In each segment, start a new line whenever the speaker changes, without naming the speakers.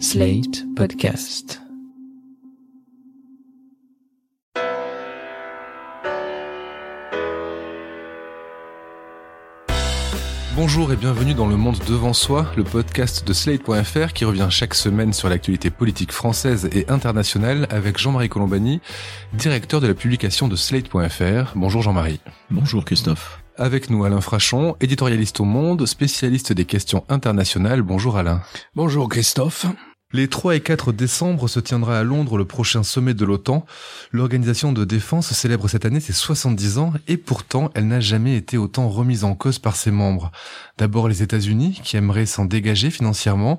Slate Podcast.
Bonjour et bienvenue dans Le Monde Devant Soi, le podcast de Slate.fr qui revient chaque semaine sur l'actualité politique française et internationale avec Jean-Marie Colombani, directeur de la publication de Slate.fr. Bonjour Jean-Marie.
Bonjour Christophe.
Avec nous Alain Frachon, éditorialiste au Monde, spécialiste des questions internationales. Bonjour Alain.
Bonjour Christophe.
Les 3 et 4 décembre se tiendra à Londres le prochain sommet de l'OTAN. L'organisation de défense célèbre cette année ses 70 ans et pourtant elle n'a jamais été autant remise en cause par ses membres. D'abord les États-Unis qui aimeraient s'en dégager financièrement,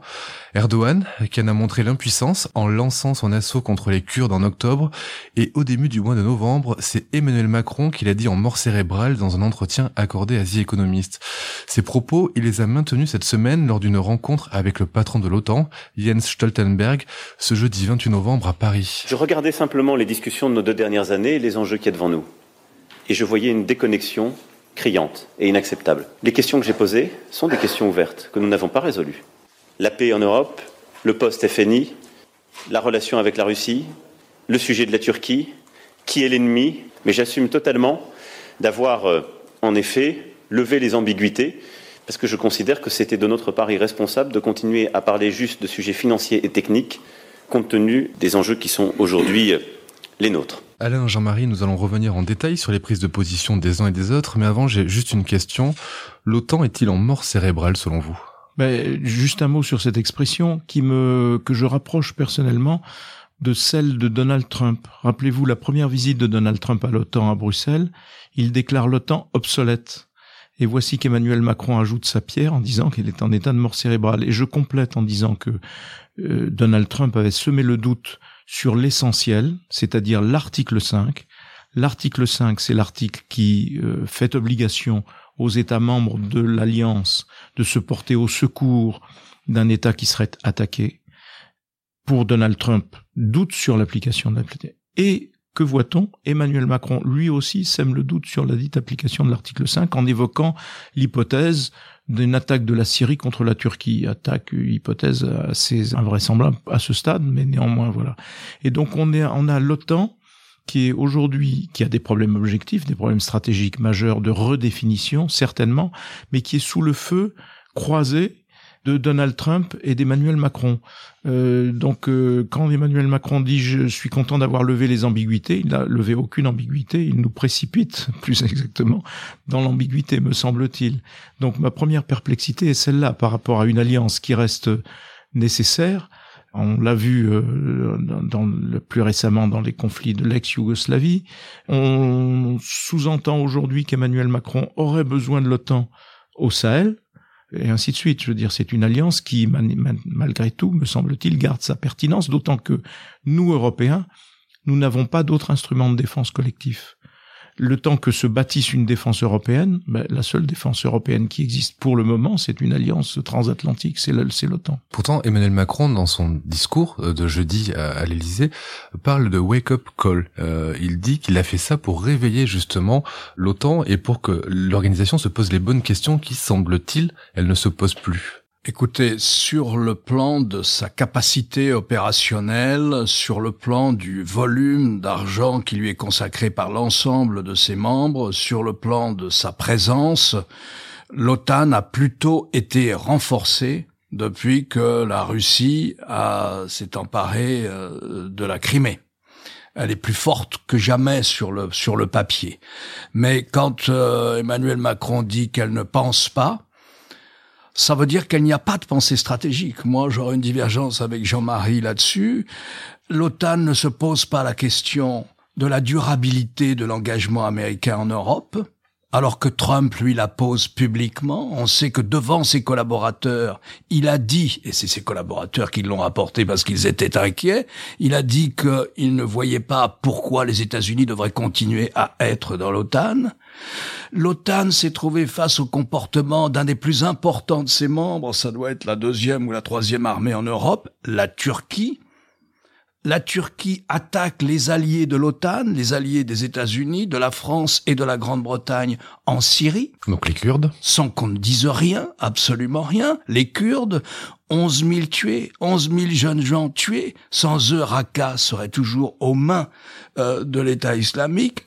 Erdogan qui en a montré l'impuissance en lançant son assaut contre les Kurdes en octobre et au début du mois de novembre, c'est Emmanuel Macron qui l'a dit en mort cérébrale dans un entretien accordé à The Economist. Ces propos, il les a maintenus cette semaine lors d'une rencontre avec le patron de l'OTAN, Jens Stoltenberg, ce jeudi 28 novembre à Paris.
Je regardais simplement les discussions de nos deux dernières années et les enjeux qui est devant nous. Et je voyais une déconnexion criante et inacceptable. Les questions que j'ai posées sont des questions ouvertes que nous n'avons pas résolues. La paix en Europe, le post-FNI, la relation avec la Russie, le sujet de la Turquie, qui est l'ennemi, mais j'assume totalement d'avoir, euh, en effet, levé les ambiguïtés, parce que je considère que c'était de notre part irresponsable de continuer à parler juste de sujets financiers et techniques, compte tenu des enjeux qui sont aujourd'hui euh, les nôtres.
Alain, Jean-Marie, nous allons revenir en détail sur les prises de position des uns et des autres, mais avant j'ai juste une question. L'OTAN est-il en mort cérébrale selon vous?
Ben, Juste un mot sur cette expression qui me, que je rapproche personnellement de celle de Donald Trump. Rappelez-vous la première visite de Donald Trump à l'OTAN à Bruxelles. Il déclare l'OTAN obsolète. Et voici qu'Emmanuel Macron ajoute sa pierre en disant qu'elle est en état de mort cérébrale. Et je complète en disant que euh, Donald Trump avait semé le doute sur l'essentiel, c'est-à-dire l'article 5. L'article 5, c'est l'article qui euh, fait obligation aux États membres de l'Alliance de se porter au secours d'un État qui serait attaqué. Pour Donald Trump, doute sur l'application de l'article. Et que voit-on? Emmanuel Macron, lui aussi, sème le doute sur la dite application de l'article 5 en évoquant l'hypothèse d'une attaque de la Syrie contre la Turquie. Attaque, hypothèse assez invraisemblable à ce stade, mais néanmoins, voilà. Et donc, on, est, on a l'OTAN qui est aujourd'hui, qui a des problèmes objectifs, des problèmes stratégiques majeurs de redéfinition, certainement, mais qui est sous le feu, croisé, de Donald Trump et d'Emmanuel Macron. Euh, donc euh, quand Emmanuel Macron dit je suis content d'avoir levé les ambiguïtés, il n'a levé aucune ambiguïté, il nous précipite plus exactement dans l'ambiguïté, me semble-t-il. Donc ma première perplexité est celle-là par rapport à une alliance qui reste nécessaire. On l'a vu euh, dans le, plus récemment dans les conflits de l'ex-Yougoslavie. On sous-entend aujourd'hui qu'Emmanuel Macron aurait besoin de l'OTAN au Sahel, et ainsi de suite. Je veux dire, c'est une alliance qui, malgré tout, me semble-t-il, garde sa pertinence, d'autant que nous, Européens, nous n'avons pas d'autre instrument de défense collectif le temps que se bâtisse une défense européenne, ben, la seule défense européenne qui existe pour le moment, c'est une alliance transatlantique, c'est l'OTAN.
Pourtant, Emmanuel Macron, dans son discours euh, de jeudi à, l'Élysée, parle de wake-up call. Euh, il dit qu'il a fait ça pour réveiller justement l'OTAN et pour que l'organisation se pose les bonnes questions qui, semble-t-il, elle ne se pose plus.
Écoutez, sur le plan de sa capacité opérationnelle, sur le plan du volume d'argent qui lui est consacré par l'ensemble de ses membres, sur le plan de sa présence, l'OTAN a plutôt été renforcée depuis que la Russie s'est emparée euh, de la Crimée. Elle est plus forte que jamais sur le sur le papier. Mais quand euh, Emmanuel Macron dit qu'elle ne pense pas, ça veut dire qu'il n'y a pas de pensée stratégique. Moi, j'aurais une divergence avec Jean-Marie là-dessus. L'OTAN ne se pose pas la question de la durabilité de l'engagement américain en Europe, alors que Trump, lui, la pose publiquement. On sait que devant ses collaborateurs, il a dit, et c'est ses collaborateurs qui l'ont rapporté parce qu'ils étaient inquiets, il a dit qu'il ne voyait pas pourquoi les États-Unis devraient continuer à être dans l'OTAN. L'OTAN s'est trouvée face au comportement d'un des plus importants de ses membres, ça doit être la deuxième ou la troisième armée en Europe, la Turquie. la Turquie attaque les alliés de l'OTAN, les alliés des États-Unis, de la France et de la Grande-Bretagne en Syrie.
Donc les Kurdes
Sans qu'on ne dise rien, absolument rien. Les Kurdes, 11 000 tués, 11 000 jeunes gens tués. Sans eux, Raqqa serait toujours aux mains euh, de l'État islamique.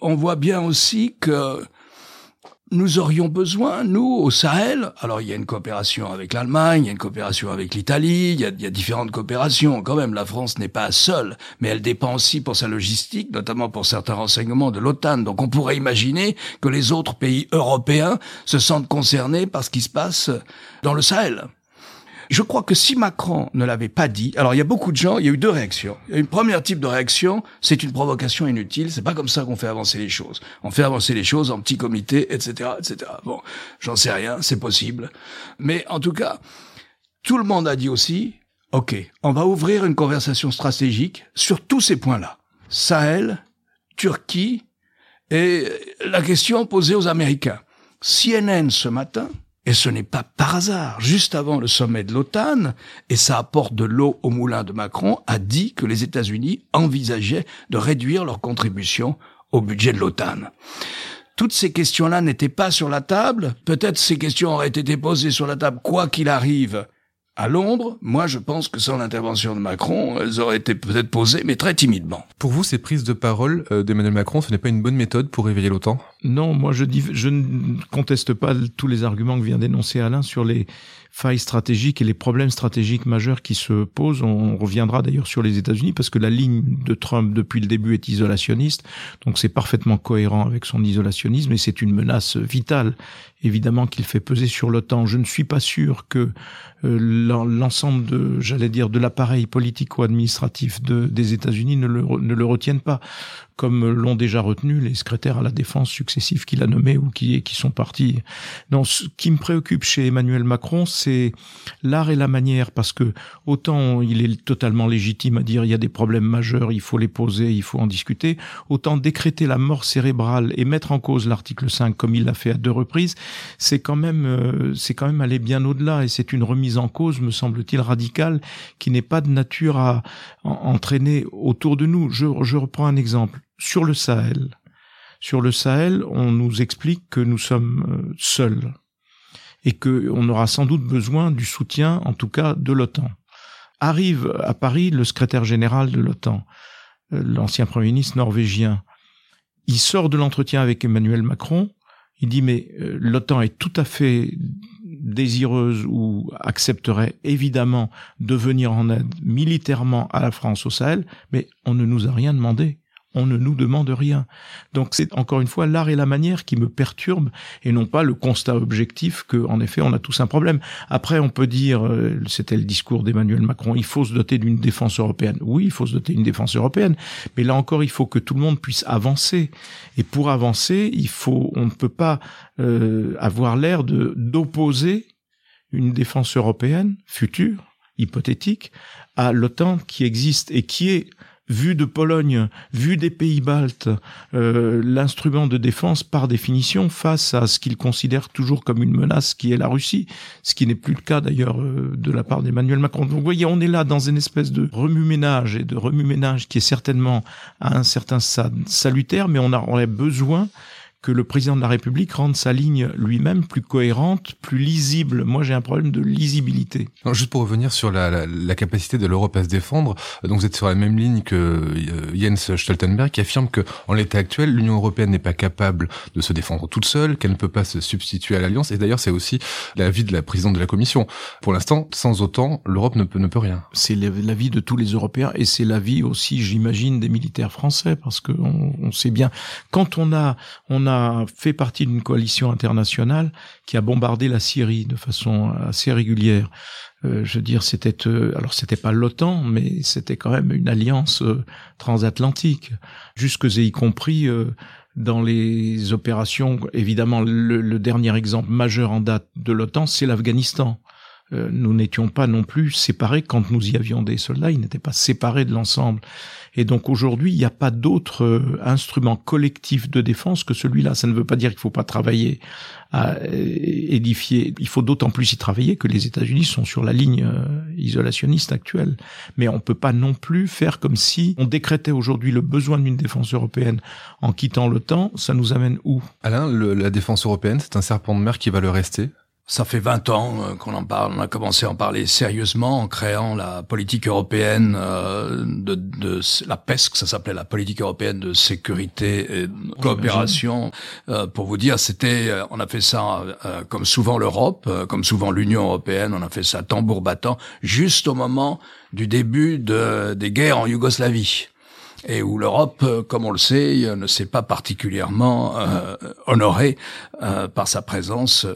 On voit bien aussi que nous aurions besoin, nous, au Sahel, alors il y a une coopération avec l'Allemagne, il y a une coopération avec l'Italie, il, y a, différentes coopérations. Quand même, la France n'est pas seule, mais elle dépend aussi pour sa logistique, notamment pour certains renseignements de l'OTAN. Donc on pourrait imaginer que les autres pays européens se sentent concernés par ce qui se passe dans le Sahel. Je crois que si Macron ne l'avait pas dit, alors il y a beaucoup de gens, il y a eu deux réactions. Il y a une première type de réaction, c'est une provocation inutile, c'est pas comme ça qu'on fait avancer les choses. On fait avancer les choses en petits comités, etc., etc. Bon, j'en sais rien, c'est possible. Mais en tout cas, tout le monde a dit aussi, OK, on va ouvrir une conversation stratégique sur tous ces points-là. Sahel, Turquie et la question posée aux Américains. CNN ce matin et ce n'est pas par hasard, juste avant le sommet de l'OTAN, et ça apporte de l'eau au moulin de Macron, a dit que les États-Unis envisageaient de réduire leur contribution au budget de l'OTAN. Toutes ces questions-là n'étaient pas sur la table. Peut-être ces questions auraient été posées sur la table quoi qu'il arrive à Londres, moi je pense que sans l'intervention de Macron, elles auraient été peut-être posées, mais très timidement.
Pour vous, ces prises de parole euh, d'Emmanuel Macron, ce n'est pas une bonne méthode pour réveiller l'OTAN?
Non, moi je, dis, je ne conteste pas tous les arguments que vient d'énoncer Alain sur les failles stratégiques et les problèmes stratégiques majeurs qui se posent. On reviendra d'ailleurs sur les États-Unis parce que la ligne de Trump depuis le début est isolationniste, donc c'est parfaitement cohérent avec son isolationnisme et c'est une menace vitale évidemment qu'il fait peser sur l'OTAN. Je ne suis pas sûr que euh, l'ensemble de, j'allais dire, de l'appareil politico-administratif de, des États-Unis ne le, ne le retienne pas comme l'ont déjà retenu les secrétaires à la défense successifs qu'il a nommés ou qui, qui sont partis. Non, ce qui me préoccupe chez Emmanuel Macron, c'est l'art et la manière, parce que autant il est totalement légitime à dire il y a des problèmes majeurs, il faut les poser, il faut en discuter, autant décréter la mort cérébrale et mettre en cause l'article 5 comme il l'a fait à deux reprises, c'est quand même, euh, c'est quand même aller bien au-delà et c'est une remise en cause, me semble-t-il, radicale qui n'est pas de nature à, entraîner autour de nous. Je, je reprends un exemple sur le Sahel. Sur le Sahel, on nous explique que nous sommes euh, seuls et qu'on aura sans doute besoin du soutien, en tout cas, de l'OTAN. Arrive à Paris le secrétaire général de l'OTAN, euh, l'ancien Premier ministre norvégien. Il sort de l'entretien avec Emmanuel Macron. Il dit mais euh, l'OTAN est tout à fait désireuse ou accepterait évidemment de venir en aide militairement à la France au Sahel, mais on ne nous a rien demandé on ne nous demande rien. Donc c'est encore une fois l'art et la manière qui me perturbent et non pas le constat objectif que, en effet, on a tous un problème. Après, on peut dire, euh, c'était le discours d'Emmanuel Macron, il faut se doter d'une défense européenne. Oui, il faut se doter d'une défense européenne, mais là encore, il faut que tout le monde puisse avancer. Et pour avancer, il faut, on ne peut pas euh, avoir l'air de d'opposer une défense européenne future, hypothétique, à l'OTAN qui existe et qui est vu de Pologne, vu des pays baltes, euh, l'instrument de défense par définition face à ce qu'ils considèrent toujours comme une menace qui est la Russie, ce qui n'est plus le cas d'ailleurs euh, de la part d'Emmanuel Macron. Donc vous voyez, on est là dans une espèce de remue-ménage et de remue-ménage qui est certainement à un certain salutaire, mais on aurait besoin que le président de la République rende sa ligne lui-même plus cohérente, plus lisible. Moi, j'ai un problème de lisibilité.
juste pour revenir sur la, la, capacité de l'Europe à se défendre, donc vous êtes sur la même ligne que euh, Jens Stoltenberg, qui affirme que en l'état actuel, l'Union européenne n'est pas capable de se défendre toute seule, qu'elle ne peut pas se substituer à l'alliance. Et d'ailleurs, c'est aussi l'avis de la présidente de la Commission. Pour l'instant, sans autant, l'Europe ne peut, ne peut rien.
C'est l'avis de tous les Européens et c'est l'avis aussi, j'imagine, des militaires français, parce que on, on sait bien quand on a on a a fait partie d'une coalition internationale qui a bombardé la Syrie de façon assez régulière. Euh, je veux dire, c'était euh, alors c'était pas l'OTAN, mais c'était quand même une alliance euh, transatlantique, jusque et y compris dans les opérations. Évidemment, le, dernier exemple majeur en date de l'OTAN, c'est l'Afghanistan. Euh, nous n'étions pas non plus séparés quand nous y avions des soldats, ils n'étaient pas séparés de l'ensemble. Et donc aujourd'hui, il n'y a pas d'autre euh, instrument collectif de défense que celui-là. Ça ne veut pas dire qu'il ne faut pas travailler à euh, édifier. Il faut d'autant plus y travailler que les États-Unis sont sur la ligne isolationniste actuelle. Mais on ne peut pas non plus faire comme si on décrétait aujourd'hui le besoin d'une défense européenne en quittant l'OTAN. Ça nous amène où?
Alain, la défense européenne, c'est un serpent de mer qui va le rester
ça fait 20 ans euh, qu'on en parle. On a commencé à en parler sérieusement en créant la politique européenne euh, de, de, la PESC, ça s'appelait la politique européenne de sécurité et de coopération. Euh, pour vous dire, c'était, on a fait ça comme souvent l'Europe, comme souvent l'Union européenne, on a fait ça tambour battant, juste au moment du début de, des guerres en Yougoslavie et où l'Europe, comme on le sait, ne s'est pas particulièrement euh, honorée euh, par sa présence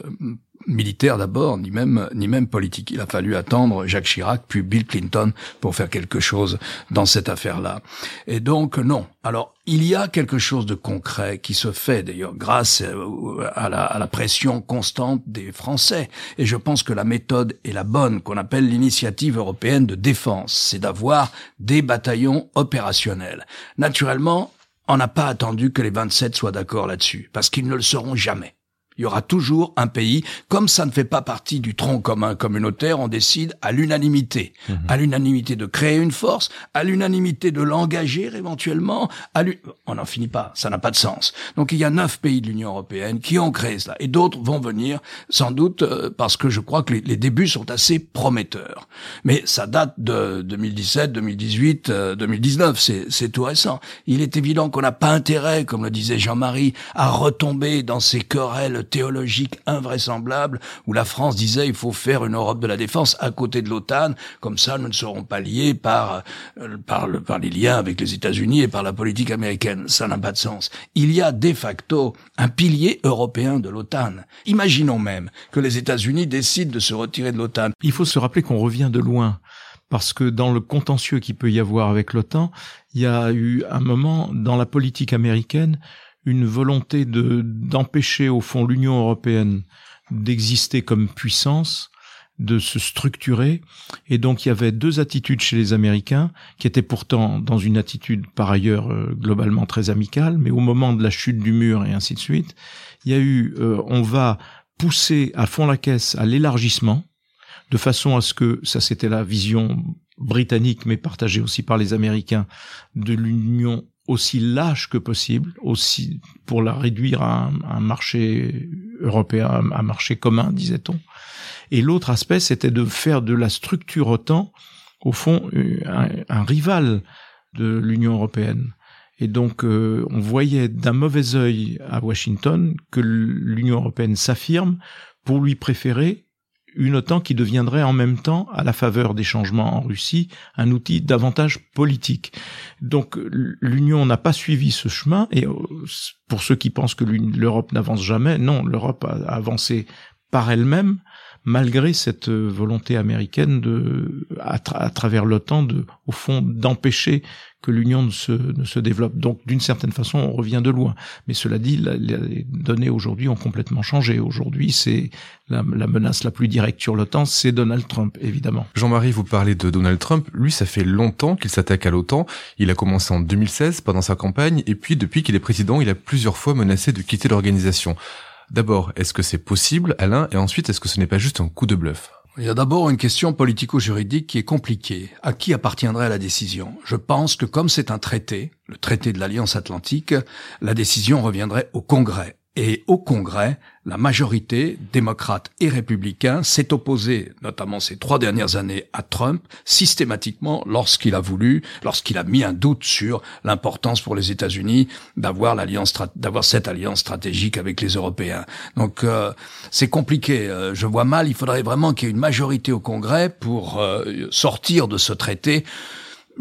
militaire d'abord, ni même ni même politique. Il a fallu attendre Jacques Chirac puis Bill Clinton pour faire quelque chose dans cette affaire-là. Et donc non. Alors il y a quelque chose de concret qui se fait d'ailleurs grâce euh, à la, à la, pression constante des Français. Et je pense que la méthode est la bonne qu'on appelle l'initiative européenne de défense, c'est d'avoir des bataillons opérationnels. Naturellement, on n'a pas attendu que les 27 soient d'accord là-dessus, parce qu'ils ne le seront jamais. Il y aura toujours un pays, comme ça ne fait pas partie du tronc commun communautaire, on décide à l'unanimité, mhm. à l'unanimité de créer une force, à l'unanimité de l'engager éventuellement, à on n'en finit pas, ça n'a pas de sens. Donc il y a neuf pays de l'Union européenne qui ont créé cela, et d'autres vont venir sans doute euh, parce que je crois que les, débuts sont assez prometteurs. Mais ça date de 2017, 2018, 2019, c'est, c'est tout récent. Il est évident qu'on n'a pas intérêt, comme le disait Jean-Marie, à retomber dans ces querelles théologique invraisemblable où la France disait il faut faire une Europe de la défense à côté de l'OTAN, comme ça nous ne serons pas liés par, euh, par, le, par les liens avec les États-Unis et par la politique américaine. Ça n'a pas de sens. Il y a de facto un pilier européen de l'OTAN. Imaginons même que les États-Unis décident de se retirer de l'OTAN.
Il faut se rappeler qu'on revient de loin parce que dans le contentieux qu'il peut y avoir avec l'OTAN, il y a eu un moment dans la politique américaine une volonté de d'empêcher au fond l'Union européenne d'exister comme puissance, de se structurer. Et donc il y avait deux attitudes chez les Américains, qui étaient pourtant dans une attitude par ailleurs euh, globalement très amicale, mais au moment de la chute du mur et ainsi de suite, il y a eu, euh, on va pousser à fond la caisse à l'élargissement, de façon à ce que, ça c'était la vision britannique, mais partagée aussi par les Américains, de l'Union aussi lâche que possible, aussi pour la réduire à un, marché européen, un marché commun, disait-on. Et l'autre aspect, c'était de faire de la structure OTAN, au fond, un, rival de l'Union européenne. Et donc, euh, on voyait d'un mauvais œil à Washington que l'Union européenne s'affirme pour lui préférer une OTAN qui deviendrait en même temps, à la faveur des changements en Russie, un outil davantage politique. Donc l'Union n'a pas suivi ce chemin, et euh, pour ceux qui pensent que l'Europe n'avance jamais, non, l'Europe a avancé par elle-même, malgré cette volonté américaine de, à, travers l'OTAN, de, au fond, d'empêcher que l'Union ne se, ne se développe. Donc, d'une certaine façon, on revient de loin. Mais cela dit, les données aujourd'hui ont complètement changé. Aujourd'hui, c'est la, la, menace la plus directe sur l'OTAN, c'est Donald Trump, évidemment.
Jean-Marie, vous parlez de Donald Trump. Lui, ça fait longtemps qu'il s'attaque à l'OTAN. Il a commencé en 2016 pendant sa campagne, et puis depuis qu'il est président, il a plusieurs fois menacé de quitter l'organisation. D'abord, est-ce que c'est possible, Alain? Et ensuite, est-ce que ce n'est pas juste un coup de bluff?
Il y a d'abord une question politico-juridique qui est compliquée. À qui appartiendrait la décision? Je pense que comme c'est un traité, le traité de l'Alliance Atlantique, la décision reviendrait au Congrès. Et au Congrès, la majorité, démocrate et républicain, s'est opposée, notamment ces trois dernières années, à Trump, systématiquement lorsqu'il a voulu, lorsqu'il a mis un doute sur l'importance pour les États-Unis d'avoir l'alliance, d'avoir cette alliance stratégique avec les Européens. Donc euh, c'est compliqué. Euh, je vois mal. Il faudrait vraiment qu'il y ait une majorité au Congrès pour euh, sortir de ce traité.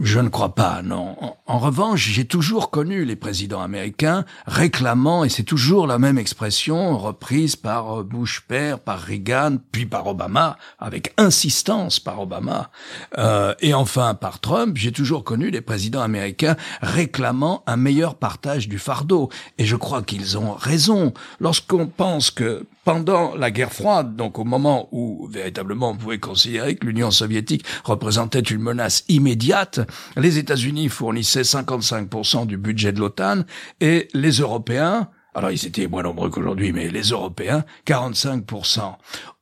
Je ne crois pas, non. En, revanche, j'ai toujours connu les présidents américains réclamant, et c'est toujours la même expression reprise par euh, Bush père, par Reagan, puis par Obama, avec insistance par Obama, euh, et enfin par Trump, j'ai toujours connu les présidents américains réclamant un meilleur partage du fardeau. Et je crois qu'ils ont raison. Lorsqu'on pense que pendant la guerre froide, donc au moment où véritablement on pouvait considérer que l'Union soviétique représentait une menace immédiate, les États-Unis fournissaient 55% du budget de l'OTAN et les Européens alors ils étaient moins nombreux qu'aujourd'hui, mais les Européens, 45%.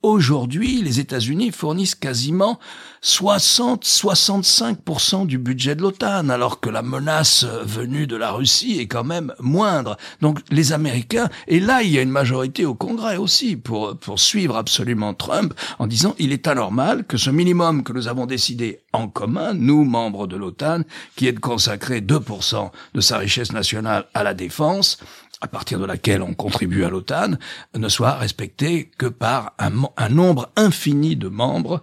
Aujourd'hui, les États-Unis fournissent quasiment 60-65% du budget de l'OTAN, alors que la menace venue de la Russie est quand même moindre. Donc les Américains, et là il y a une majorité au Congrès aussi pour, pour suivre absolument Trump en disant il est anormal que ce minimum que nous avons décidé en commun, nous membres de l'OTAN, qui est de consacrer 2% de sa richesse nationale à la défense, à partir de laquelle on contribue à l'OTAN, ne soit respecté que par un, nombre infini de membres.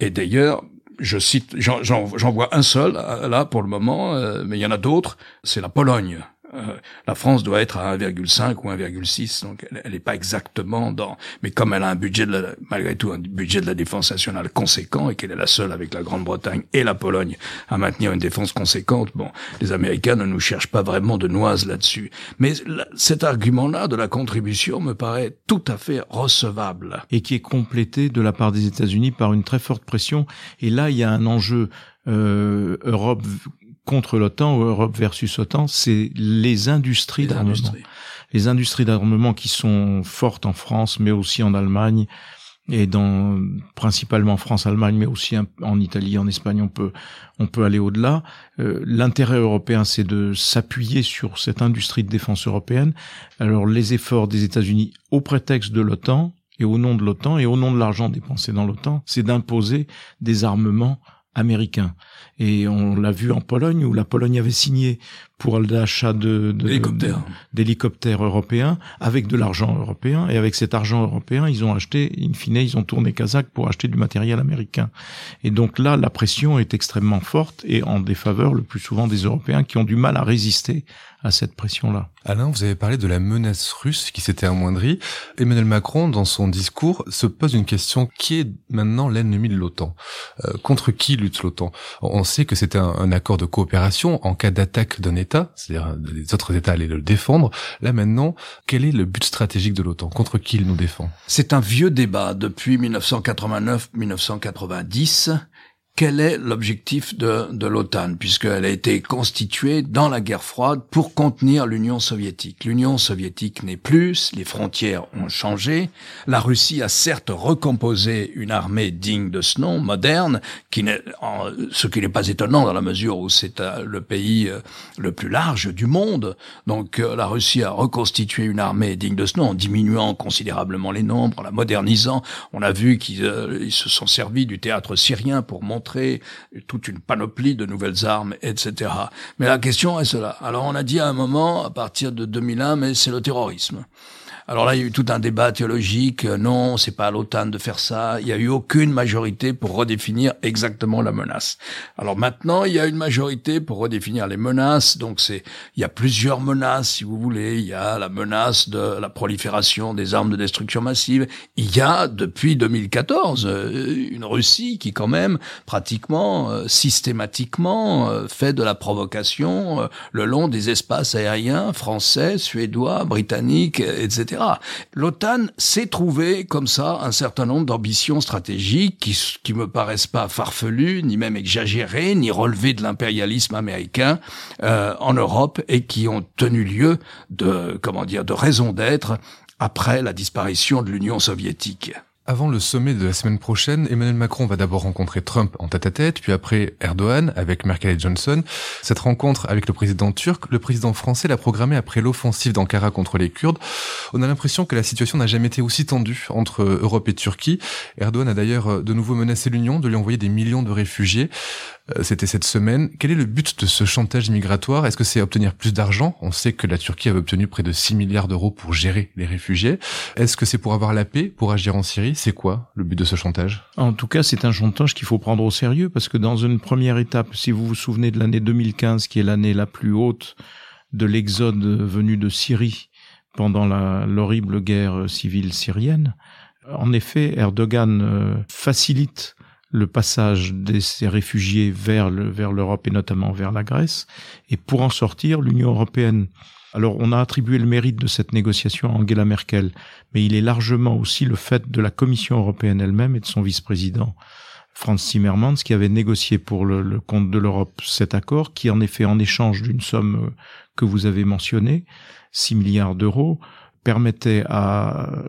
Et d'ailleurs, je cite, j'en vois un seul là pour le moment, euh, mais il y en a d'autres, c'est la Pologne. Euh, la France doit être à 1,5 ou 1,6, donc elle n'est pas exactement dans. Mais comme elle a un budget de la, malgré tout un budget de la défense nationale conséquent et qu'elle est la seule avec la Grande-Bretagne et la Pologne à maintenir une défense conséquente, bon, les Américains ne nous cherchent pas vraiment de noises là-dessus. Mais cet argument-là de la contribution me paraît tout à fait recevable
et qui est complété de la part des États-Unis par une très forte pression. Et là, il y a un enjeu euh, Europe contre l'OTAN ou Europe versus OTAN, c'est les industries d'armement. Les industries d'armement qui sont fortes en France, mais aussi en Allemagne et dans principalement France, Allemagne, mais aussi en Italie, en Espagne, on peut on peut aller au-delà. Euh, l'intérêt européen, c'est de s'appuyer sur cette industrie de défense européenne. Alors les efforts des États-Unis au prétexte de l'OTAN et au nom de l'OTAN et au nom de l'argent dépensé dans l'OTAN, c'est d'imposer des armements américains. Et on l'a vu en Pologne, où la Pologne avait signé pour l'achat de, d'hélicoptères européens avec de l'argent européen. Et avec cet argent européen, ils ont acheté, in fine, ils ont tourné Kazakh pour acheter du matériel américain. Et donc là, la pression est extrêmement forte et en défaveur le plus souvent des Européens qui ont du mal à résister à cette pression-là.
Alain, vous avez parlé de la menace russe qui s'était amoindrie. Emmanuel Macron, dans son discours, se pose une question qui est maintenant l'ennemi de l'OTAN? Euh, contre qui lutte l'OTAN? On sait que c'était un, un, accord de coopération en cas d'attaque d'un État, c'est-à-dire les autres États allaient le défendre. Là maintenant, quel est le but stratégique de l'OTAN? Contre qui il nous défend?
C'est un vieux débat depuis 1989-1990 quel est l'objectif de, de l'OTAN, puisqu'elle a été constituée dans la guerre froide pour contenir l'Union soviétique. L'Union soviétique n'est plus, les frontières ont changé, la Russie a certes recomposé une armée digne de ce nom, moderne, qui ce qui n'est pas étonnant dans la mesure où c'est euh, le pays euh, le plus large du monde. Donc euh, la Russie a reconstitué une armée digne de ce nom en diminuant considérablement les nombres, en la modernisant. On a vu qu'ils se sont servis du théâtre syrien pour montrer toute une panoplie de nouvelles armes, etc. Mais la question est cela. Alors on a dit à un moment, à partir de 2001, mais c'est le terrorisme. Alors là, il y a eu tout un débat théologique. Euh, non, c'est pas à l'OTAN de faire ça. Il n'y a eu aucune majorité pour redéfinir exactement la menace. Alors maintenant, il y a une majorité pour redéfinir les menaces. Donc c'est, il y a plusieurs menaces, si vous voulez. Il y a la menace de la prolifération des armes de destruction massive. Il y a depuis 2014 euh, une Russie qui quand même pratiquement euh, systématiquement fait de la provocation le long des espaces aériens français, suédois, britanniques, etc. L'OTAN s'est trouvé comme ça un certain nombre d'ambitions stratégiques qui, qui me paraissent pas farfelues, ni même exagérées, ni relevées de l'impérialisme américain euh, en Europe et qui ont tenu lieu de comment dire de raison d'être après la disparition de l'Union soviétique.
Avant le sommet de la semaine prochaine, Emmanuel Macron va d'abord rencontrer Trump en tête-à-tête, puis après Erdogan avec Merkel et Johnson. Cette rencontre avec le président turc, le président français l'a programmée après l'offensive d'Ankara contre les Kurdes. On a l'impression que la situation n'a jamais été aussi tendue entre Europe et Turquie. Erdogan a d'ailleurs de nouveau menacé l'Union de lui envoyer des millions de réfugiés. Euh, c'était cette semaine. Quel est le but de ce chantage migratoire? Est-ce que c'est obtenir plus d'argent? On sait que la Turquie avait obtenu près de 6 milliards d'euros pour gérer les réfugiés. Est-ce que c'est pour avoir la paix, pour agir en Syrie? C'est quoi le but de ce chantage?
En tout cas, c'est un chantage qu'il faut prendre au sérieux parce que dans une première étape, si vous vous souvenez de l'année 2015, qui est l'année la plus haute de l'exode venu de Syrie pendant l'horrible guerre civile syrienne, en effet, Erdogan euh, facilite le passage de ces réfugiés vers le, vers l'Europe et notamment vers la Grèce. Et pour en sortir, l'Union européenne Alors on a attribué le mérite de cette négociation à Angela Merkel, mais il est largement aussi le fait de la Commission européenne elle-même et de son vice-président Franz Timmermans qui avait négocié pour le, compte de l'Europe cet accord qui en effet en échange d'une somme euh, que vous avez mentionnée, 6 milliards d'euros, permettait à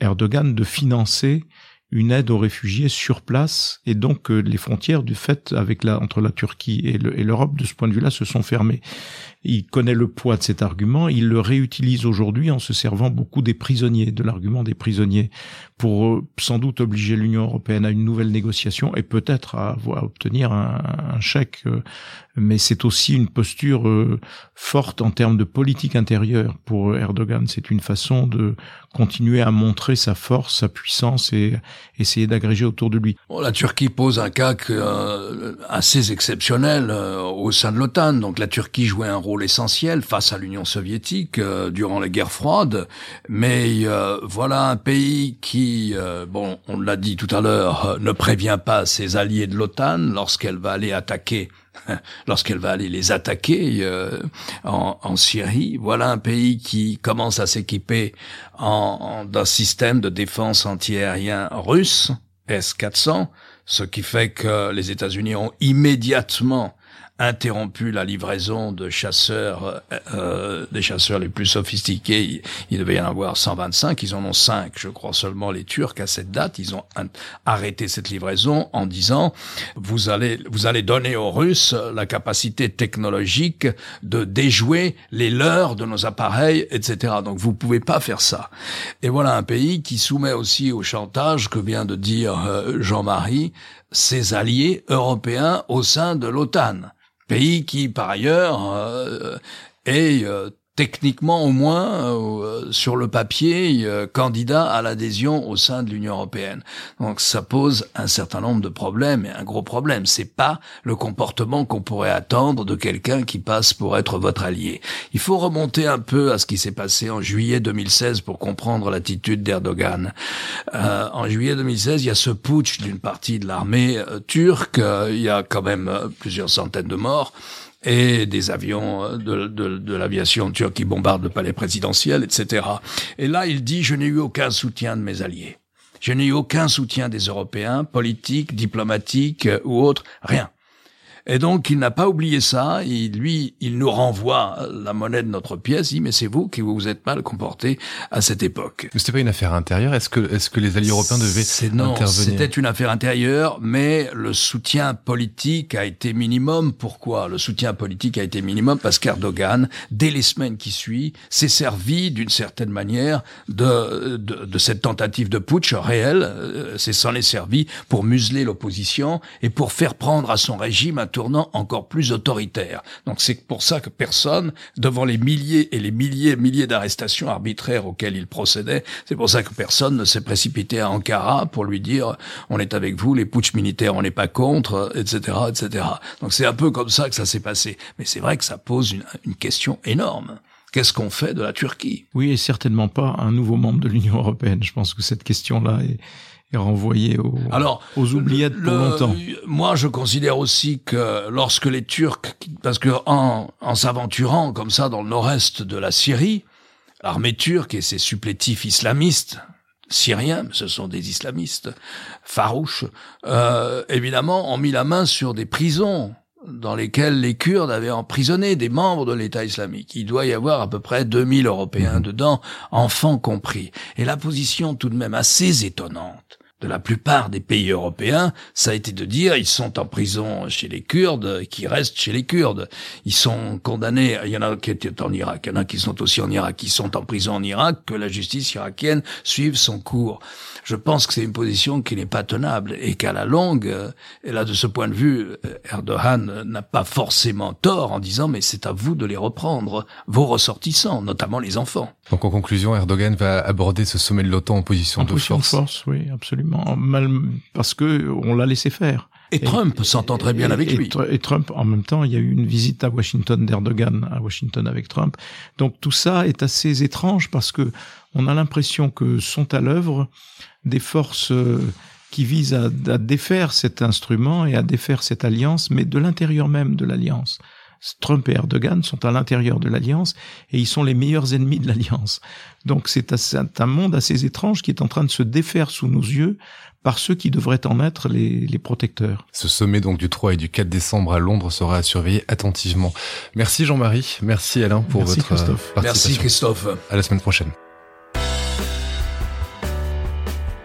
Erdogan de financer une aide aux réfugiés sur place et donc euh, les frontières du fait avec la entre la Turquie et l'Europe de ce point de vue-là se sont fermées. Il connaît le poids de cet argument, il le réutilise aujourd'hui en se servant beaucoup des prisonniers, de l'argument des prisonniers, pour euh, sans doute obliger l'Union européenne à une nouvelle négociation et peut-être à, à, obtenir un, un chèque euh, mais c'est aussi une posture forte en termes de politique intérieure pour Erdogan. C'est une façon de continuer à montrer sa force, sa puissance et essayer d'agréger autour de lui.
Bon, la Turquie pose un cas euh, assez exceptionnel euh, au sein de l'OTAN. Donc la Turquie jouait un rôle essentiel face à l'Union soviétique durant la guerre froide, mais voilà un pays qui, bon, on l'a dit tout à l'heure, ne prévient pas ses alliés de l'OTAN lorsqu'elle va aller attaquer lorsqu'elle va aller les attaquer euh, en, Syrie. Voilà un pays qui commence à s'équiper en, d'un système de défense antiaérien russe, S-400, ce qui fait que les États-Unis ont immédiatement interrompu la livraison de chasseurs, euh, euh, des chasseurs les plus sophistiqués. Il, devait y en avoir 125, ils en ont 5, je crois seulement les Turcs à cette date. Ils ont arrêté cette livraison en disant vous allez vous allez donner aux Russes la capacité technologique de déjouer les leurs de nos appareils, etc. Donc vous pouvez pas faire ça. Et voilà un pays qui soumet aussi au chantage que vient de dire euh, Jean-Marie ses alliés européens au sein de l'OTAN pays qui, par ailleurs, euh, est euh, techniquement au moins euh, sur le papier euh, candidat à l'adhésion au sein de l'Union européenne. Donc ça pose un certain nombre de problèmes et un gros problème. C'est pas le comportement qu'on pourrait attendre de quelqu'un qui passe pour être votre allié. Il faut remonter un peu à ce qui s'est passé en juillet 2016 pour comprendre l'attitude d'Erdogan. Euh, en juillet 2016, il y a ce putsch d'une partie de l'armée turque. il y a quand même plusieurs centaines de morts et des avions euh, de, de, l'aviation turque qui bombardent le palais présidentiel, etc. Et là, il dit, je n'ai eu aucun soutien de mes alliés. Je n'ai eu aucun soutien des Européens, politiques, diplomatiques euh, ou autres, rien. Et donc, il n'a pas oublié ça. Il, lui, il nous renvoie la monnaie de notre pièce. Il dit, mais c'est vous qui vous êtes mal comporté à cette époque.
Mais c'était pas une affaire intérieure. Est-ce que, est-ce que les alliés européens devaient non, intervenir?
C'était une affaire intérieure, mais le soutien politique a été minimum. Pourquoi? Le soutien politique a été minimum parce qu'Erdogan, dès les semaines qui suivent, s'est servi d'une certaine manière de, de, de, cette tentative de putsch réel. Euh, c'est s'en est servi pour museler l'opposition et pour faire prendre à son régime un tournant encore plus autoritaire. Donc c'est pour ça que personne, devant les milliers et les milliers et milliers d'arrestations arbitraires auxquelles il procédait, c'est pour ça que personne ne s'est précipité à Ankara pour lui dire on est avec vous, les putsch militaires on n'est pas contre, etc., etc. Donc c'est un peu comme ça que ça s'est passé. Mais c'est vrai que ça pose une, une question énorme. Qu'est-ce qu'on fait de la Turquie?
Oui, et certainement pas un nouveau membre de l'Union européenne. Je pense que cette question-là est, et renvoyé aux, Alors, aux oubliettes pour longtemps.
Moi, je considère aussi que lorsque les Turcs, parce que en, en s'aventurant comme ça dans le nord-est de la Syrie, l'armée turque et ses supplétifs islamistes, syriens, ce sont des islamistes farouches, euh, évidemment, ont mis la main sur des prisons dans lesquelles les Kurdes avaient emprisonné des membres de l'État islamique. Il doit y avoir à peu près 2000 Européens mmh. dedans, enfants compris. Et la position tout de même assez étonnante de la plupart des pays européens, ça a été de dire ils sont en prison chez les Kurdes, qui restent chez les Kurdes. Ils sont condamnés, il y en a qui étaient en Irak, il y en a qui sont aussi en Irak, qui sont en prison en Irak, que la justice irakienne suive son cours je pense que c'est une position qui n'est pas tenable et qu'à la longue, euh, et là de ce point de vue, euh, Erdogan n'a pas forcément tort en disant mais c'est à vous de les reprendre, vos ressortissants, notamment les enfants.
Donc en conclusion, Erdogan va aborder ce sommet de l'OTAN en position de force.
force, oui, absolument, mal parce que on l'a laissé faire.
Et, Trump s'entend très bien avec lui.
Et Trump, en même temps, il y a eu une visite à Washington d'Erdogan à Washington avec Trump. Donc tout ça est assez étrange parce que on a l'impression que sont à l'œuvre des forces euh, qui visent à, défaire cet instrument et à défaire cette alliance, mais de l'intérieur même de l'alliance. Trump et Erdogan sont à l'intérieur de l'alliance et ils sont les meilleurs ennemis de l'alliance. Donc c'est un monde assez étrange qui est en train de se défaire sous nos yeux par ceux qui devraient en être les, les protecteurs.
Ce sommet donc du 3 et du 4 décembre à Londres sera à surveiller attentivement. Merci Jean-Marie, merci Alain pour
Merci
votre
Christophe.
participation.
Merci Christophe.
À la semaine prochaine.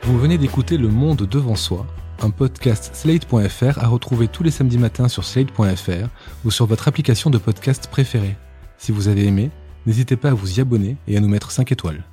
Vous venez d'écouter Le Monde devant soi, un podcast Slate.fr à retrouver tous les samedis matins sur Slate.fr ou sur votre application de podcast préférée. Si vous avez aimé, n'hésitez pas à vous y abonner et à nous mettre 5 étoiles.